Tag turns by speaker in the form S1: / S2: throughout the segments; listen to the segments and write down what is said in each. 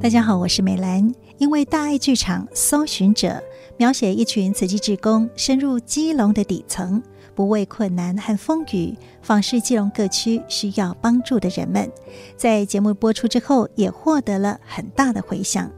S1: 大家好，我是美兰。因为大爱剧场《搜寻者》描写一群慈济志工深入基隆的底层，不畏困难和风雨，访视基隆各区需要帮助的人们，在节目播出之后，也获得了很大的回响。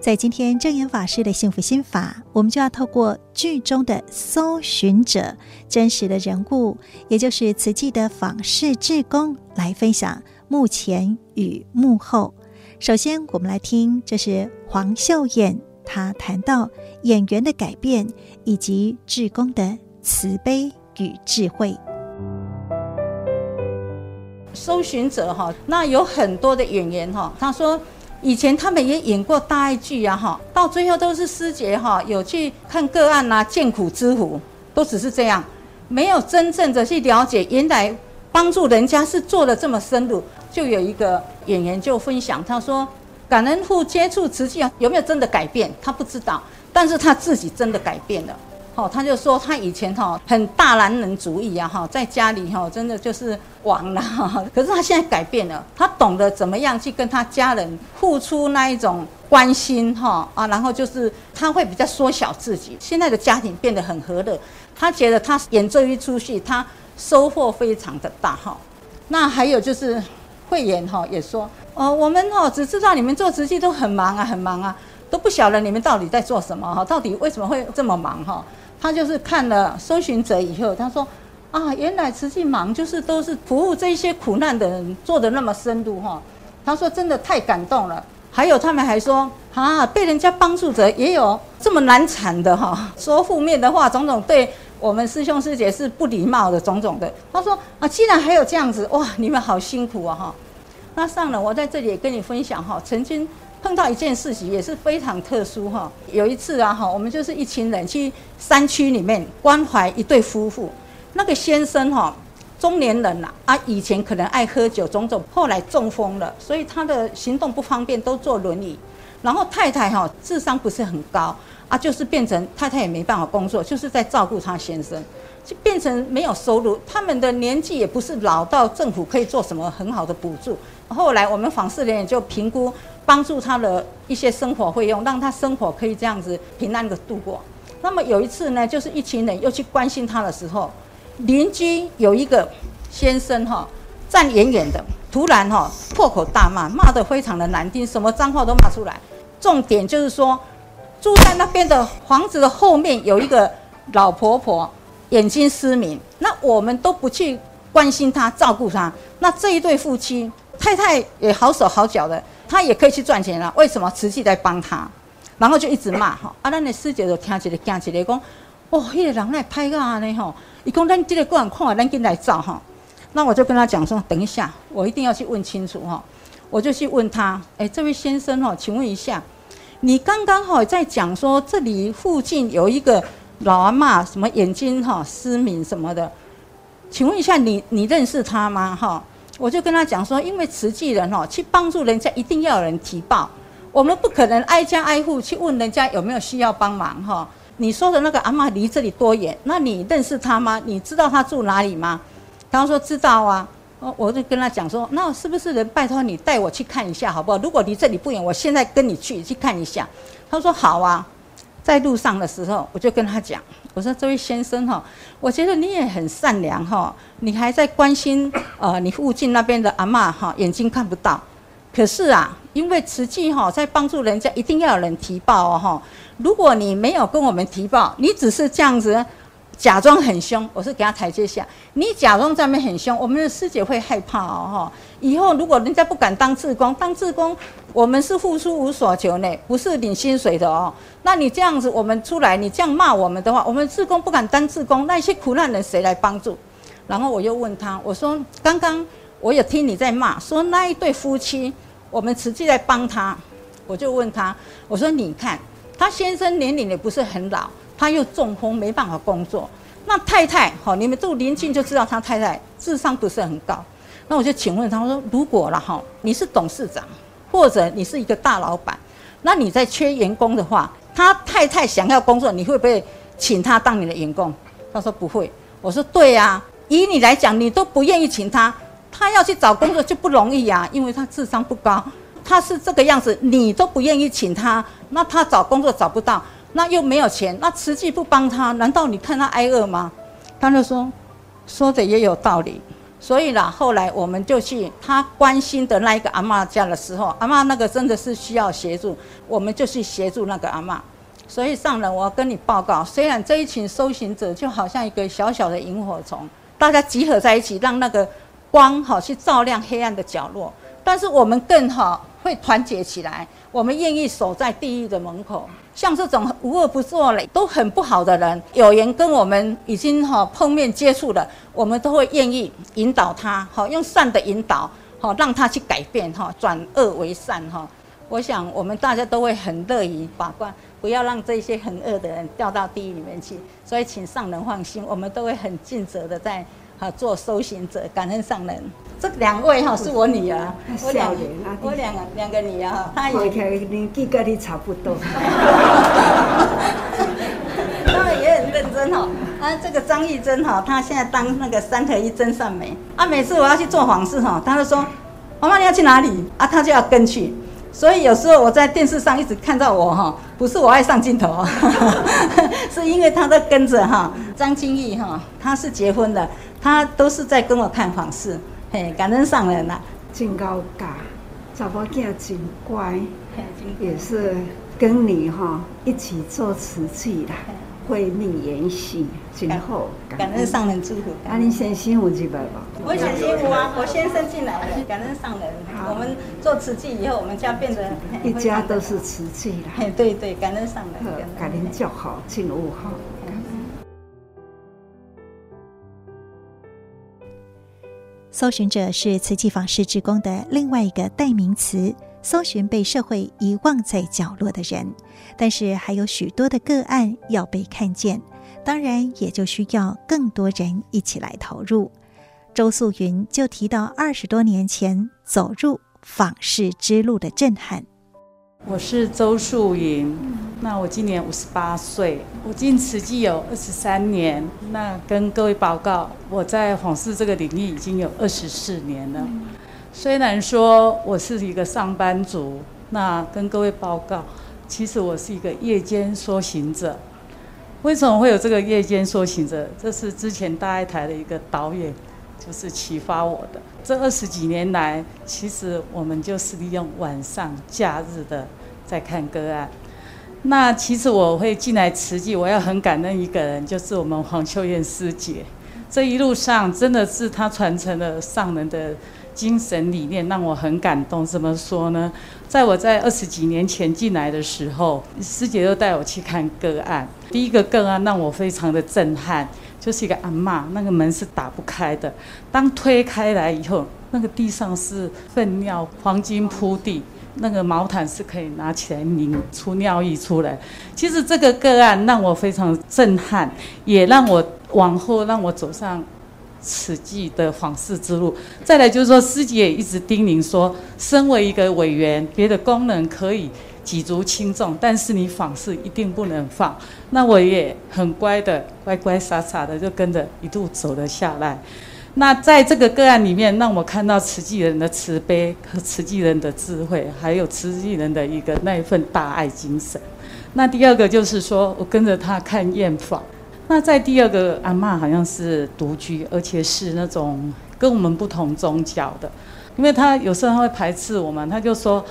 S1: 在今天证严法师的幸福心法，我们就要透过剧中的搜寻者真实的人物，也就是慈济的访视志工，来分享幕前与幕后。首先，我们来听，这是黄秀燕，她谈到演员的改变以及志工的慈悲与智慧。
S2: 搜寻者哈，那有很多的演员哈，他说以前他们也演过大爱剧呀哈，到最后都是师姐哈，有去看个案呐，见苦知苦，都只是这样，没有真正的去了解原来帮助人家是做的这么深入。就有一个演员就分享，他说：“感恩户接触慈济有没有真的改变？他不知道，但是他自己真的改变了。哦，他就说他以前哈很大男人主义啊哈，在家里哈真的就是王了哈。可是他现在改变了，他懂得怎么样去跟他家人付出那一种关心哈啊，然后就是他会比较缩小自己。现在的家庭变得很和乐，他觉得他演这一出戏，他收获非常的大哈。那还有就是。”慧妍哈也说，哦，我们哈只知道你们做慈济都很忙啊，很忙啊，都不晓得你们到底在做什么哈，到底为什么会这么忙哈？他就是看了搜寻者以后，他说，啊，原来慈济忙就是都是服务这些苦难的人，做得那么深入哈。他说真的太感动了。还有他们还说，啊，被人家帮助者也有这么难缠的哈，说负面的话，种种对。我们师兄师姐是不礼貌的种种的。他说啊，既然还有这样子，哇，你们好辛苦啊哈。那上了，我在这里也跟你分享哈，曾经碰到一件事情也是非常特殊哈。有一次啊哈，我们就是一群人去山区里面关怀一对夫妇。那个先生哈，中年人了啊，以前可能爱喝酒种种，后来中风了，所以他的行动不方便，都坐轮椅。然后太太哈，智商不是很高。啊，就是变成太太也没办法工作，就是在照顾他先生，就变成没有收入。他们的年纪也不是老到政府可以做什么很好的补助。后来我们访视人也就评估，帮助他的一些生活费用，让他生活可以这样子平安的度过。那么有一次呢，就是一群人又去关心他的时候，邻居有一个先生哈，站远远的，突然哈破口大骂，骂得非常的难听，什么脏话都骂出来。重点就是说。住在那边的房子的后面有一个老婆婆，眼睛失明，那我们都不去关心她、照顾她。那这一对夫妻，太太也好手好脚的，她也可以去赚钱了。为什么慈济在帮她？然后就一直骂哈。啊，那的师姐就听起来、讲起来讲，哦，那个人来拍个啊呢吼，伊讲咱这个个人看，咱进来照哈。那我就跟他讲说，等一下，我一定要去问清楚哈。我就去问他，哎，这位先生哈，请问一下。你刚刚好在讲说，这里附近有一个老阿嬷，什么眼睛哈失明什么的，请问一下你你认识他吗？哈，我就跟他讲说，因为慈济人哈去帮助人家，一定要有人提报，我们不可能挨家挨户去问人家有没有需要帮忙哈。你说的那个阿嬷离这里多远？那你认识他吗？你知道他住哪里吗？他说知道啊。哦，我就跟他讲说，那是不是能拜托你带我去看一下，好不好？如果离这里不远，我现在跟你去去看一下。他说好啊。在路上的时候，我就跟他讲，我说这位先生哈，我觉得你也很善良哈，你还在关心呃你附近那边的阿嬷哈，眼睛看不到。可是啊，因为慈济哈在帮助人家，一定要有人提报哦哈。如果你没有跟我们提报，你只是这样子。假装很凶，我是给他台阶下。你假装在那边很凶，我们的师姐会害怕哦哈。以后如果人家不敢当志工，当志工我们是付出无所求呢，不是领薪水的哦。那你这样子，我们出来你这样骂我们的话，我们志工不敢当志工，那些苦难人谁来帮助？然后我又问他，我说刚刚我有听你在骂，说那一对夫妻，我们实际在帮他，我就问他，我说你看他先生年龄也不是很老。他又中风，没办法工作。那太太，好，你们住邻近就知道他太太智商不是很高。那我就请问他，我说如果了哈，你是董事长，或者你是一个大老板，那你在缺员工的话，他太太想要工作，你会不会请他当你的员工？他说不会。我说对呀，以你来讲，你都不愿意请他，他要去找工作就不容易呀，因为他智商不高。他是这个样子，你都不愿意请他，那他找工作找不到，那又没有钱，那慈济不帮他，难道你看他挨饿吗？他就说，说的也有道理。所以啦，后来我们就去他关心的那一个阿嬷家的时候，阿嬷那个真的是需要协助，我们就去协助那个阿嬷。所以上人，我要跟你报告，虽然这一群修行者就好像一个小小的萤火虫，大家集合在一起，让那个光好去照亮黑暗的角落，但是我们更好会团结起来，我们愿意守在地狱的门口。像这种无恶不作嘞，都很不好的人，有缘跟我们已经哈碰面接触了，我们都会愿意引导他，好用善的引导，好让他去改变哈，转恶为善哈。我想我们大家都会很乐于把关，不要让这些很恶的人掉到地狱里面去。所以请上人放心，我们都会很尽责的在。好，做修行者，感恩上人。这两位哈是我女儿，我两我两个两个女儿哈，她也
S3: 年纪跟你差不多，
S2: 他们也很认真哈。啊，这个张玉珍哈，她现在当那个三合一真善美。啊，每次我要去做访视哈，她就说：“妈妈你要去哪里？”啊，她就要跟去。所以有时候我在电视上一直看到我哈，不是我爱上镜头，是因为他在跟着哈。张清玉哈，他是结婚的，他都是在跟我看访视，嘿，感恩上人呐，
S3: 真高嘎，查某囝真乖，也是跟你哈一起做瓷器啦。会命延续，今后
S2: 感恩上人祝福。
S3: 啊，你先辛苦几百吧。
S2: 我先辛苦啊，我先生进来了，感恩上人。我们做瓷器以后，我们家变得
S3: 一家都是瓷器啦。
S2: 嘿，对对，感恩上人，
S3: 感恩叫好，进屋好。
S1: 搜寻者是慈济访视职工的另外一个代名词。搜寻被社会遗忘在角落的人，但是还有许多的个案要被看见，当然也就需要更多人一起来投入。周素云就提到二十多年前走入访视之路的震撼。
S4: 我是周素云，那我今年五十八岁，我进慈济有二十三年。那跟各位报告，我在访视这个领域已经有二十四年了。虽然说我是一个上班族，那跟各位报告，其实我是一个夜间说行者。为什么会有这个夜间说行者？这是之前大爱台的一个导演，就是启发我的。这二十几年来，其实我们就是利用晚上、假日的在看个案。那其实我会进来慈济，我要很感恩一个人，就是我们黄秀燕师姐。这一路上真的是她传承了上人的。精神理念让我很感动。怎么说呢？在我在二十几年前进来的时候，师姐就带我去看个案。第一个个案让我非常的震撼，就是一个阿嬷，那个门是打不开的。当推开来以后，那个地上是粪尿，黄金铺地，那个毛毯是可以拿起来拧出尿液出来。其实这个个案让我非常震撼，也让我往后让我走上。此际的访视之路，再来就是说，师姐也一直叮咛说，身为一个委员，别的功能可以举足轻重，但是你访视一定不能放。那我也很乖的，乖乖傻傻的就跟着一路走了下来。那在这个个案里面，让我看到慈济人的慈悲和慈济人的智慧，还有慈济人的一个那一份大爱精神。那第二个就是说我跟着他看验访。那在第二个阿嬷好像是独居，而且是那种跟我们不同宗教的，因为他有时候他会排斥我们，他就说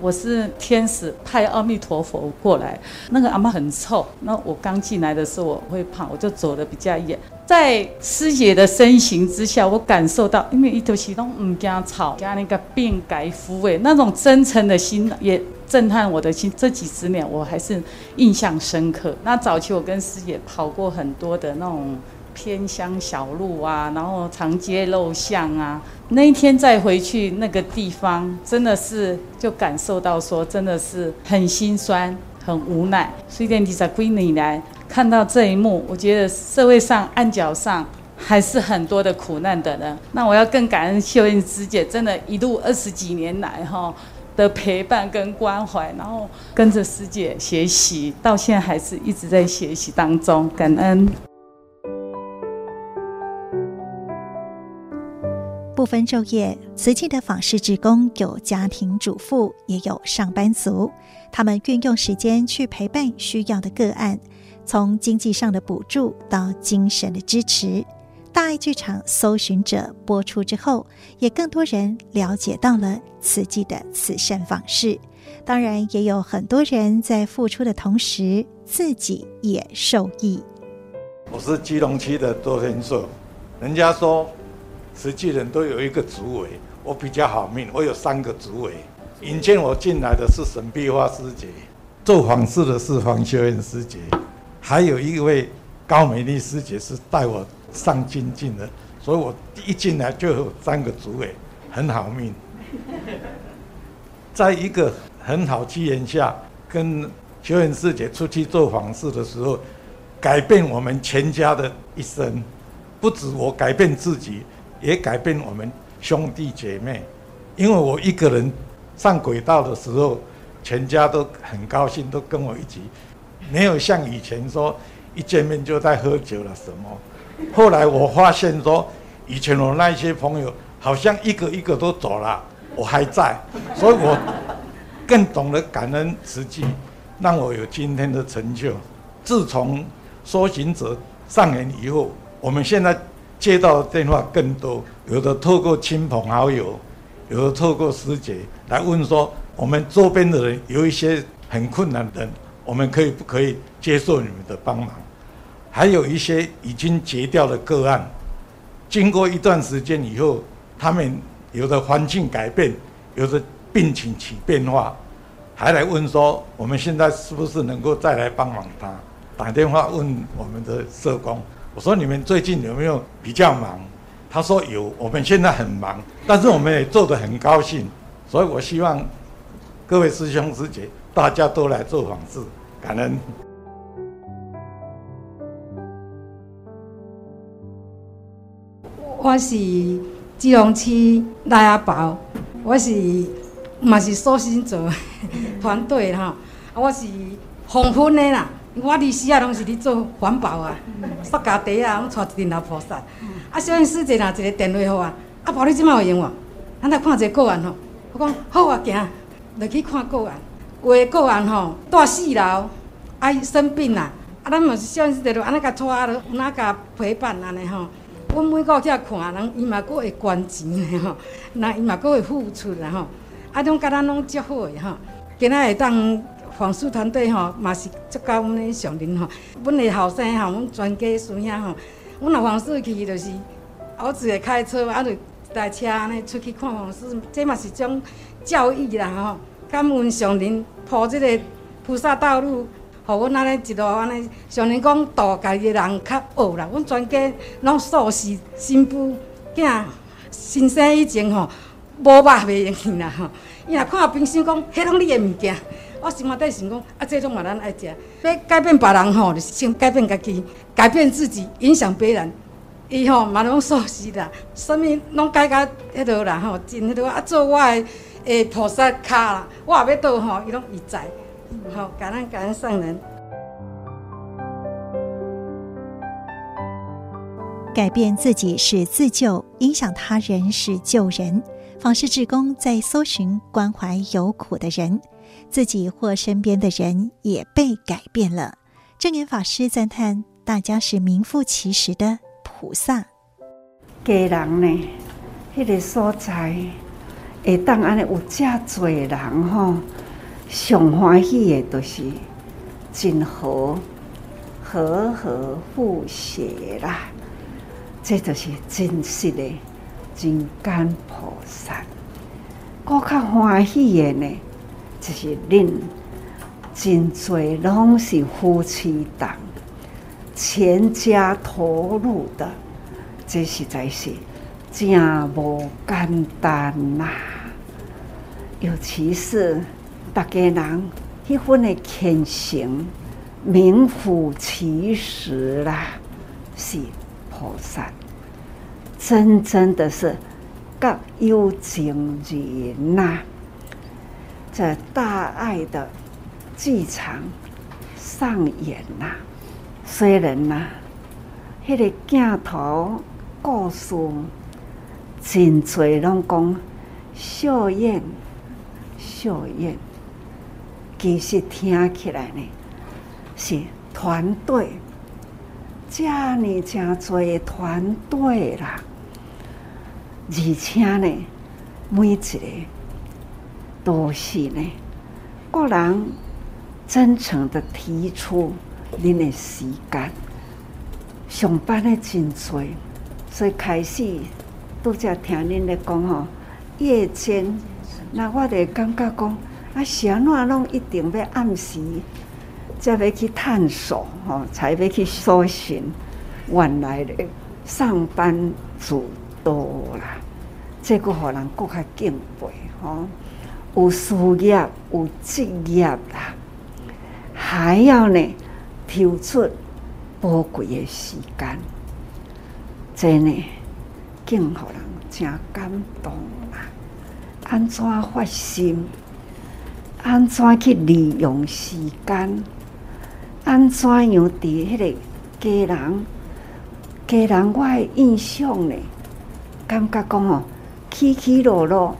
S4: 我是天使派阿弥陀佛过来。那个阿嬷很臭，那我刚进来的时候我会怕，我就走得比较远。在师姐的身形之下，我感受到，因为一头启动唔惊草，加那个病改抚慰那种真诚的心也。震撼我的心，这几十年我还是印象深刻。那早期我跟师姐跑过很多的那种偏乡小路啊，然后长街陋巷啊。那一天再回去那个地方，真的是就感受到说，真的是很心酸、很无奈。所以在第三年来看到这一幕，我觉得社会上岸角上还是很多的苦难的人。那我要更感恩秀英师姐，真的，一路二十几年来哈。的陪伴跟关怀，然后跟着师姐学习，到现在还是一直在学习当中，感恩。
S1: 不分昼夜，慈济的访视职工有家庭主妇，也有上班族。他们运用时间去陪伴需要的个案，从经济上的补助到精神的支持。大爱剧场搜寻者播出之后，也更多人了解到了慈济的慈善访视。当然，也有很多人在付出的同时，自己也受益。
S5: 我是基隆区的周天硕，人家说。实际人都有一个主委，我比较好命，我有三个主委。引荐我进来的是沈碧花师姐，做访事的是黄秀燕师姐，还有一位高美丽师姐是带我上精进的，所以我一进来就有三个主委，很好命。在一个很好机缘下，跟秀燕师姐出去做访事的时候，改变我们全家的一生，不止我改变自己。也改变我们兄弟姐妹，因为我一个人上轨道的时候，全家都很高兴，都跟我一起，没有像以前说一见面就在喝酒了什么。后来我发现说，以前我那些朋友好像一个一个都走了，我还在，所以我更懂得感恩慈济，让我有今天的成就。自从修行者上演以后，我们现在。接到电话更多，有的透过亲朋好友，有的透过师姐来问说，我们周边的人有一些很困难的人，我们可以不可以接受你们的帮忙？还有一些已经结掉的个案，经过一段时间以后，他们有的环境改变，有的病情起变化，还来问说，我们现在是不是能够再来帮忙他？打电话问我们的社工。我说你们最近有没有比较忙？他说有，我们现在很忙，但是我们也做得很高兴，所以我希望各位师兄师姐大家都来做访视，感恩。
S6: 我是基隆区赖阿宝，我是嘛是搜寻者团队哈，我是红婚的啦。我伫时啊，拢是伫做环保啊，塑胶袋啊，拢带一阵老菩萨。啊，小燕师姐若一个电话好啊，阿宝你即摆有闲无？咱来看一个个案吼。我讲好啊，行，来去看个案。有诶个案吼，住四楼，啊伊生病啦，啊咱嘛是小燕师姐着安尼甲带落，有哪甲陪伴安尼吼。阮每个去看人，伊嘛阁会捐钱的吼，那伊嘛阁会付出的吼。啊，种甲咱拢足好的吼，今仔会当。访视团队吼，嘛是足够阮的上人吼。阮的后生吼，阮全家孙兄吼，阮若访视去，就是我自己开车，啊，就一台车安尼出去看访视，这嘛是种教育啦吼。感恩上人铺这个菩萨道路，互阮安尼一路安尼。上人讲度家己的人较恶啦，阮全家拢素食，新妇囝新生以前吼，无肉袂用去啦吼。伊若看冰箱讲，迄拢你的物件。我心内底想讲，啊，这种嘛咱爱食。要改变别人吼，就是先改变家己，改变自己，影响别人。伊吼嘛拢熟悉啦，啥物拢改甲迄落啦吼，真迄落啊，做我的诶菩萨卡啦，我也要倒吼，伊拢伊知。好，感恩感恩上人。
S1: 改变自己是自救，影响他人是救人。访视志工在搜寻关怀有苦的人。自己或身边的人也被改变了。证严法师赞叹：大家是名副其实的菩萨。
S3: 家人呢，迄个所在会当安尼有遮多人吼，上欢喜的都是真和和和和谐啦。这就是真实的真干菩萨。我较欢喜的呢。就是恁真侪拢是夫妻档，全家投入的，这实在是真无简单呐。尤其是大家人迄份的虔诚，名副其实啦，是菩萨，真正的是觉有情人呐。这大爱的剧场上演呐、虽然呐、迄、那个镜头故事真侪拢讲秀燕，秀燕，其实听起来呢是团队，这呢真侪团队啦，而且呢每一个都是呢，个人真诚的提出恁的时间，上班的真侪，所以开始。拄则听恁咧讲吼，夜间，那我就感觉讲，啊，是安怎拢一定要暗时才要去探索吼，才要去搜寻原来的上班族多啦，这个互人更较敬佩吼，有事业有职业啦，还要呢抽出宝贵的时间，真呢。更互人真感动啊！安怎发心？安怎去利用时间？安怎样伫迄个家人？家人我的印象呢？感觉讲哦，起起落落，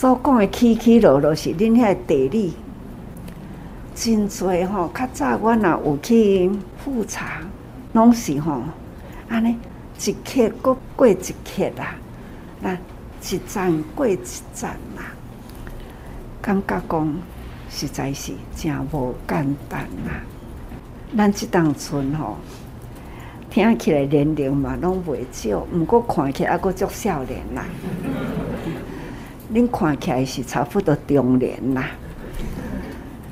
S3: 所讲的起起落落是恁遐地理真侪吼。较早我若有去复查，拢是吼安尼。一刻过过一刻啦，那一站过一站啦，感觉讲实在是真无简单啦。咱这当村吼，听起来年龄嘛拢袂少，毋过看起来还阁足少年啦。恁看起来是差不多中年啦，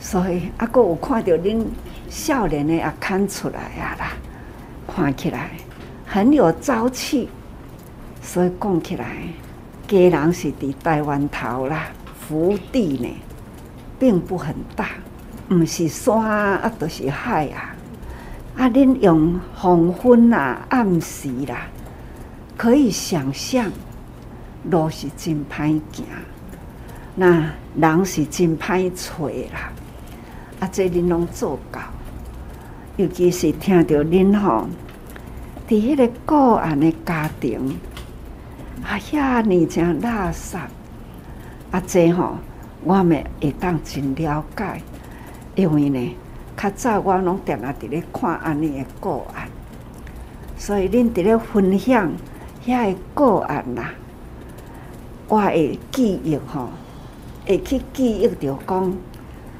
S3: 所以还阁有看到恁少年的也看出来啊啦，看起来。很有朝气，所以讲起来，家人是伫台湾头啦，福地呢，并不很大，毋是山啊，都是海啊。啊，恁用黄昏啊、暗时啦，可以想象，路是真歹行，那人是真歹找啦。啊，这恁拢做到，尤其是听到恁吼。伫迄个个案的家庭，啊，遐尼真垃圾，啊，这吼，我们会当真了解，因为呢，较早我拢定啊伫咧看安尼的个案，所以恁伫咧分享遐个个案啦，我会记忆吼，会去记忆着讲，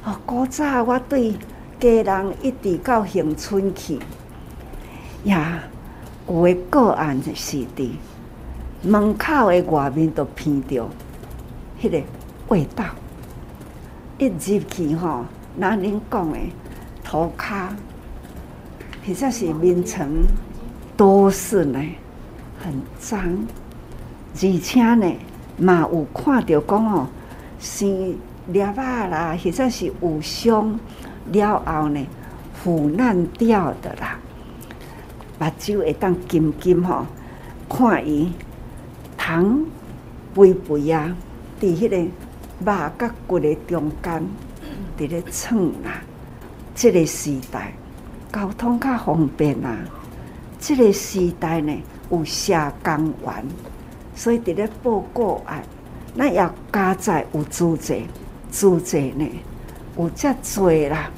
S3: 哦，古早我对家人一直到恒春去，呀。有的个案是伫门口的外面都闻到迄个味道，一入去吼，那恁讲的涂骹，或者是眠床，都是呢很脏，而且呢嘛有看到讲吼，生裂啊啦，或者是有伤了后呢腐烂掉的啦。目睭会当金金吼，看伊糖肥肥啊，伫迄个肉甲骨的中间，伫咧蹭啦。这个时代交通较方便啦，这个时代呢有社工员，所以伫咧报告案，那要加在有组织，组织呢有遮济啦，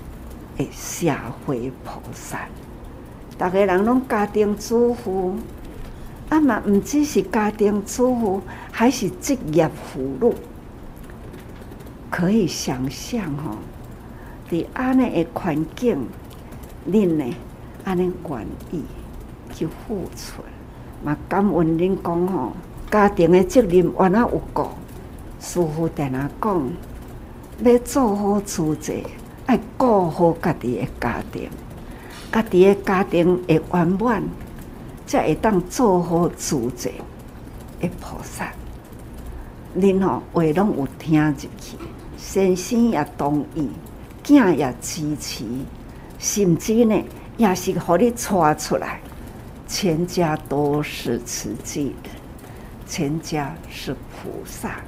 S3: 诶，社会菩萨。大个人拢家庭主妇，啊嘛，毋只是家庭主妇，还是职业妇女。可以想象吼，伫安尼的环境，恁呢安尼愿意去付出，嘛感恩恁讲吼，家庭的责任原来有顾，师父定定讲，要做好主者，爱顾好家己的家庭。家己的家庭会圆满，才会当做好主者的菩萨。恁吼话拢有听入去，先生也同意，囝也支持，甚至呢也是互你带出来，全家都是慈济人，全家是菩萨。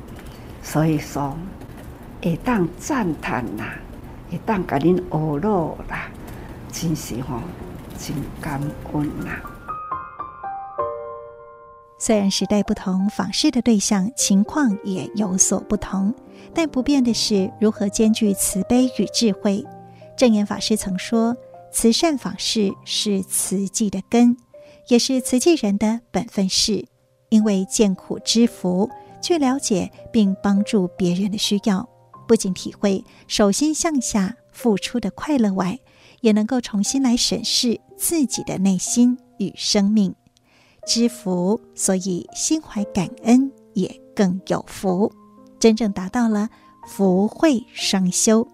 S3: 所以说，会当赞叹啦，会当甲恁学乐啦。真是吼，真感恩呐！
S1: 虽然时代不同，访视的对象情况也有所不同，但不变的是如何兼具慈悲与智慧。证严法师曾说：“慈善访视是慈济的根，也是慈济人的本分事。因为见苦知福，去了解并帮助别人的需要，不仅体会手心向下付出的快乐外，也能够重新来审视自己的内心与生命。知福，所以心怀感恩也更有福，真正达到了福慧双修。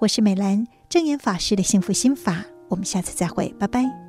S1: 我是美兰。正言法师的幸福心法，我们下次再会，拜拜。